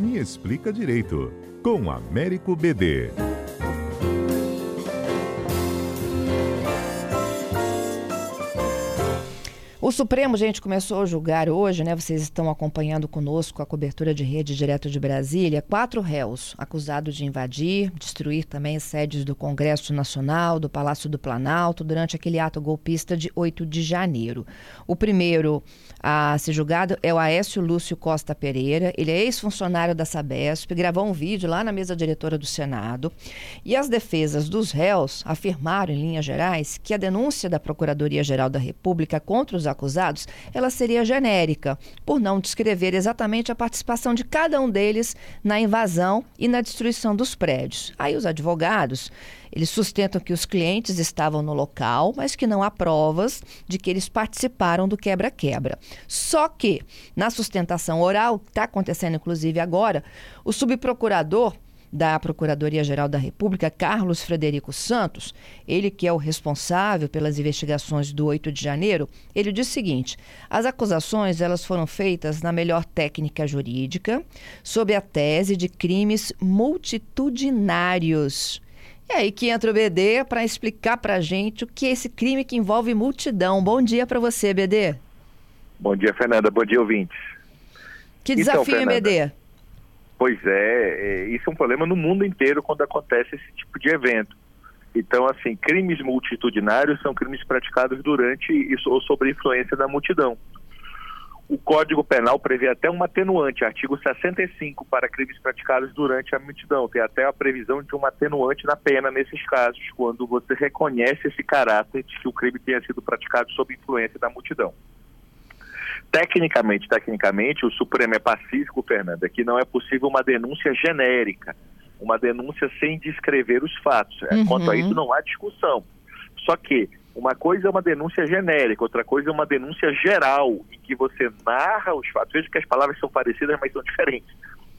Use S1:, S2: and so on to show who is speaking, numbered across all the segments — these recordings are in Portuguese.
S1: Me Explica Direito, com Américo BD.
S2: O Supremo, gente, começou a julgar hoje, né? Vocês estão acompanhando conosco a cobertura de rede direto de Brasília. Quatro réus acusados de invadir, destruir também sedes do Congresso Nacional, do Palácio do Planalto, durante aquele ato golpista de 8 de janeiro. O primeiro a ser julgado é o Aécio Lúcio Costa Pereira. Ele é ex-funcionário da Sabesp, gravou um vídeo lá na mesa diretora do Senado. E as defesas dos réus afirmaram, em linhas gerais, que a denúncia da Procuradoria-Geral da República contra os acusados, ela seria genérica, por não descrever exatamente a participação de cada um deles na invasão e na destruição dos prédios. Aí os advogados, eles sustentam que os clientes estavam no local, mas que não há provas de que eles participaram do quebra-quebra. Só que, na sustentação oral, que está acontecendo inclusive agora, o subprocurador da Procuradoria-Geral da República, Carlos Frederico Santos, ele que é o responsável pelas investigações do 8 de janeiro, ele diz o seguinte: as acusações elas foram feitas na melhor técnica jurídica, sob a tese de crimes multitudinários. É aí que entra o BD para explicar para a gente o que é esse crime que envolve multidão. Bom dia para você, BD.
S3: Bom dia, Fernanda. Bom dia, ouvintes.
S2: Que desafio, então, Fernanda, BD?
S3: Pois é, é, isso é um problema no mundo inteiro quando acontece esse tipo de evento. Então, assim, crimes multitudinários são crimes praticados durante isso, ou sob influência da multidão. O Código Penal prevê até um atenuante, artigo 65, para crimes praticados durante a multidão. Tem até a previsão de um atenuante na pena nesses casos, quando você reconhece esse caráter de que o crime tenha sido praticado sob influência da multidão. Tecnicamente, tecnicamente, o Supremo é pacífico, Fernanda, que não é possível uma denúncia genérica, uma denúncia sem descrever os fatos. É, uhum. Quanto a isso, não há discussão. Só que uma coisa é uma denúncia genérica, outra coisa é uma denúncia geral, em que você narra os fatos. Veja que as palavras são parecidas, mas são diferentes.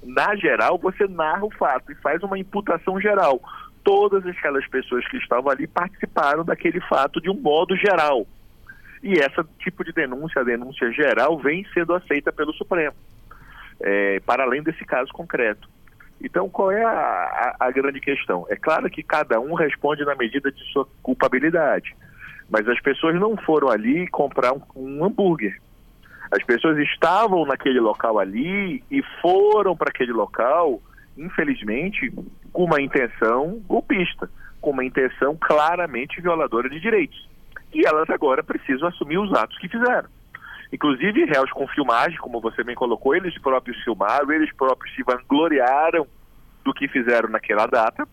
S3: Na geral, você narra o fato e faz uma imputação geral. Todas aquelas pessoas que estavam ali participaram daquele fato de um modo geral. E esse tipo de denúncia, a denúncia geral, vem sendo aceita pelo Supremo, é, para além desse caso concreto. Então, qual é a, a, a, grande questão? É claro que cada um responde na medida de sua culpabilidade, mas as pessoas não foram ali comprar um, um hambúrguer. As pessoas estavam naquele local ali e foram para aquele local, infelizmente, com uma intenção golpista, com uma intenção claramente violadora de direitos e elas agora precisam assumir os atos que fizeram. Inclusive, réus com filmagem, como você bem colocou, eles próprios filmaram, eles próprios se vangloriaram do que fizeram naquela data.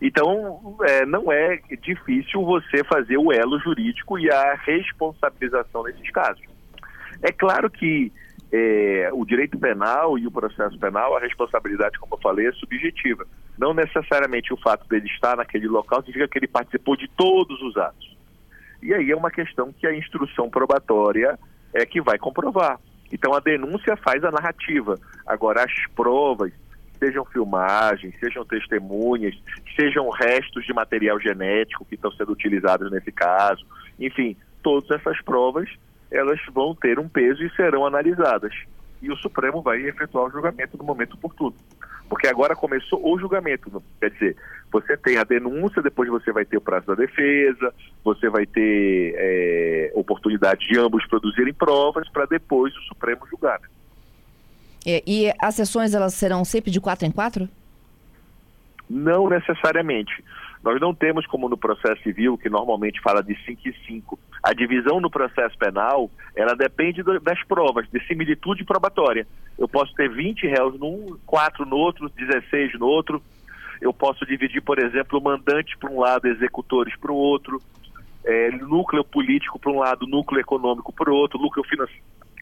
S3: Então, é, não é difícil você fazer o elo jurídico e a responsabilização nesses casos. É claro que é, o direito penal e o processo penal, a responsabilidade, como eu falei, é subjetiva. Não necessariamente o fato dele estar naquele local significa que ele participou de todos os atos. E aí é uma questão que a instrução probatória é que vai comprovar. Então a denúncia faz a narrativa. Agora as provas, sejam filmagens, sejam testemunhas, sejam restos de material genético que estão sendo utilizados nesse caso, enfim, todas essas provas elas vão ter um peso e serão analisadas. E o Supremo vai efetuar o julgamento no momento oportuno. Porque agora começou o julgamento. Quer dizer, você tem a denúncia, depois você vai ter o prazo da defesa, você vai ter é, oportunidade de ambos produzirem provas para depois o Supremo julgar. Né?
S2: É, e as sessões elas serão sempre de quatro em quatro?
S3: Não necessariamente. Nós não temos como no processo civil, que normalmente fala de 5 e 5. A divisão no processo penal, ela depende das provas, de similitude probatória. Eu posso ter 20 réus num, 4 no outro, 16 no outro. Eu posso dividir, por exemplo, mandante para um lado, executores para o outro, é, núcleo político para um lado, núcleo econômico para o outro, núcleo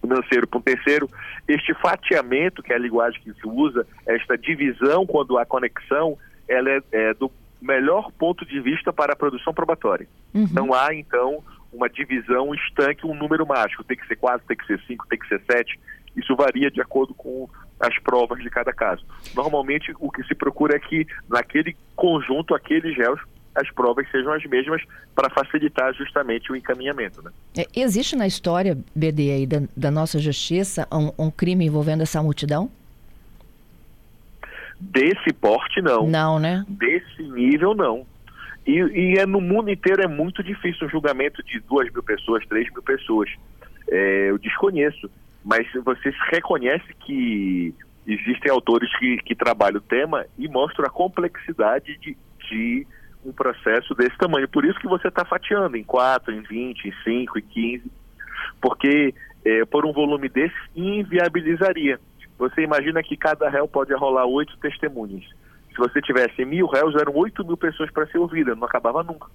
S3: financeiro para um terceiro. Este fatiamento, que é a linguagem que se usa, esta divisão, quando há conexão, ela é, é do melhor ponto de vista para a produção probatória. Uhum. Não há, então, uma divisão estanque, um número mágico. Tem que ser quatro, tem que ser cinco, tem que ser sete. Isso varia de acordo com as provas de cada caso. Normalmente, o que se procura é que, naquele conjunto, aqueles réus, as provas sejam as mesmas para facilitar justamente o encaminhamento. Né?
S2: É, existe na história, BD, aí, da, da nossa justiça, um, um crime envolvendo essa multidão?
S3: Desse porte, não.
S2: Não, né?
S3: Desse nível, não. E, e é no mundo inteiro é muito difícil um julgamento de duas mil pessoas, três mil pessoas. É, eu desconheço, mas você reconhece que existem autores que, que trabalham o tema e mostram a complexidade de, de um processo desse tamanho. Por isso que você está fatiando em 4, em 20, em 5, em 15, porque é, por um volume desse inviabilizaria. Você imagina que cada réu pode arrolar oito testemunhas. Se você tivesse mil réus, eram oito mil pessoas para ser ouvida, não acabava nunca.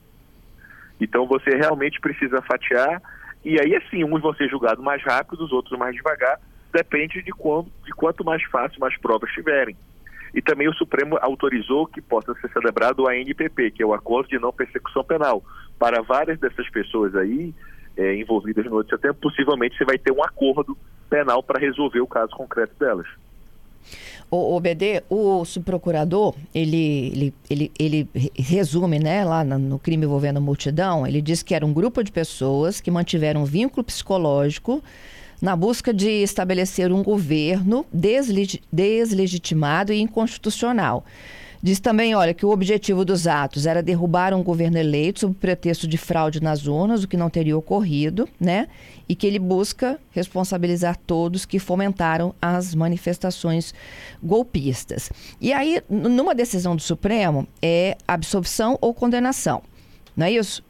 S3: Então você realmente precisa fatiar, e aí assim, uns vão ser julgados mais rápido, os outros mais devagar, depende de, quando, de quanto mais fácil, mais provas tiverem. E também o Supremo autorizou que possa ser celebrado o ANPP, que é o Acordo de Não Persecução Penal. Para várias dessas pessoas aí, é, envolvidas no 8 de setembro, possivelmente você vai ter um acordo penal para resolver o caso concreto delas.
S2: O, o BD, o subprocurador, ele, ele, ele, ele resume, né, lá no crime envolvendo multidão, ele diz que era um grupo de pessoas que mantiveram um vínculo psicológico na busca de estabelecer um governo deslegitimado e inconstitucional. Diz também, olha, que o objetivo dos atos era derrubar um governo eleito sob pretexto de fraude nas urnas, o que não teria ocorrido, né? E que ele busca responsabilizar todos que fomentaram as manifestações golpistas. E aí, numa decisão do Supremo, é absolvição ou condenação. Não é isso?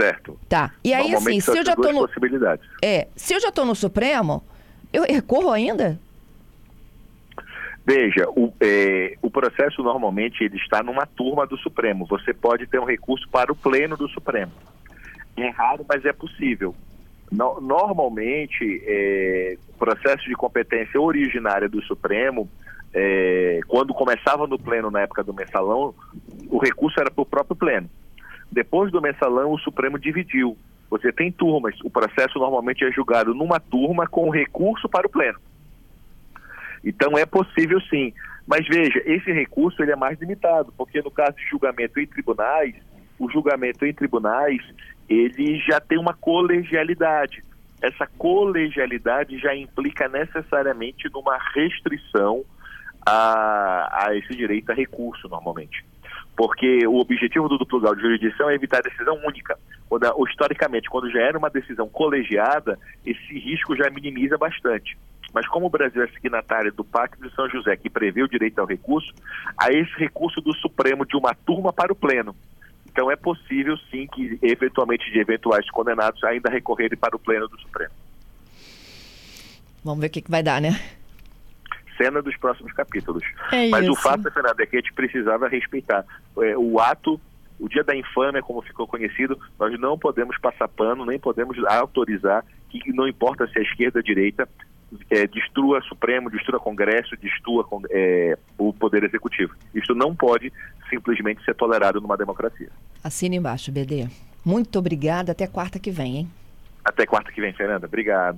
S3: Certo.
S2: Tá. E aí, assim, se eu já tô no. É, se eu já estou no Supremo, eu recorro ainda?
S3: Veja, o, é, o processo normalmente ele está numa turma do Supremo. Você pode ter um recurso para o pleno do Supremo. É raro, mas é possível. No, normalmente, o processo de competência originária do Supremo, é, quando começava no pleno na época do mensalão, o recurso era para o próprio pleno. Depois do mensalão, o Supremo dividiu. Você tem turmas. O processo normalmente é julgado numa turma com recurso para o pleno. Então é possível sim. Mas veja, esse recurso ele é mais limitado, porque no caso de julgamento em tribunais, o julgamento em tribunais, ele já tem uma colegialidade. Essa colegialidade já implica necessariamente numa restrição a, a esse direito a recurso, normalmente. Porque o objetivo do duplo grau de jurisdição é evitar a decisão única. Quando, historicamente, quando já era uma decisão colegiada, esse risco já minimiza bastante. Mas como o Brasil é signatário do Pacto de São José, que prevê o direito ao recurso, há esse recurso do Supremo de uma turma para o Pleno. Então é possível sim que, eventualmente, de eventuais condenados ainda recorrerem para o Pleno do Supremo.
S2: Vamos ver o que, que vai dar, né?
S3: Cena dos próximos capítulos.
S2: É
S3: Mas
S2: isso.
S3: o fato, Fernanda, é que a gente precisava respeitar. É, o ato o dia da infâmia, como ficou conhecido, nós não podemos passar pano, nem podemos autorizar que não importa se é esquerda ou direita, é, destrua Supremo, destrua Congresso, destrua é, o Poder Executivo. Isso não pode simplesmente ser tolerado numa democracia.
S2: Assina embaixo, BD. Muito obrigada. Até quarta que vem, hein?
S3: Até quarta que vem, Fernanda. Obrigado.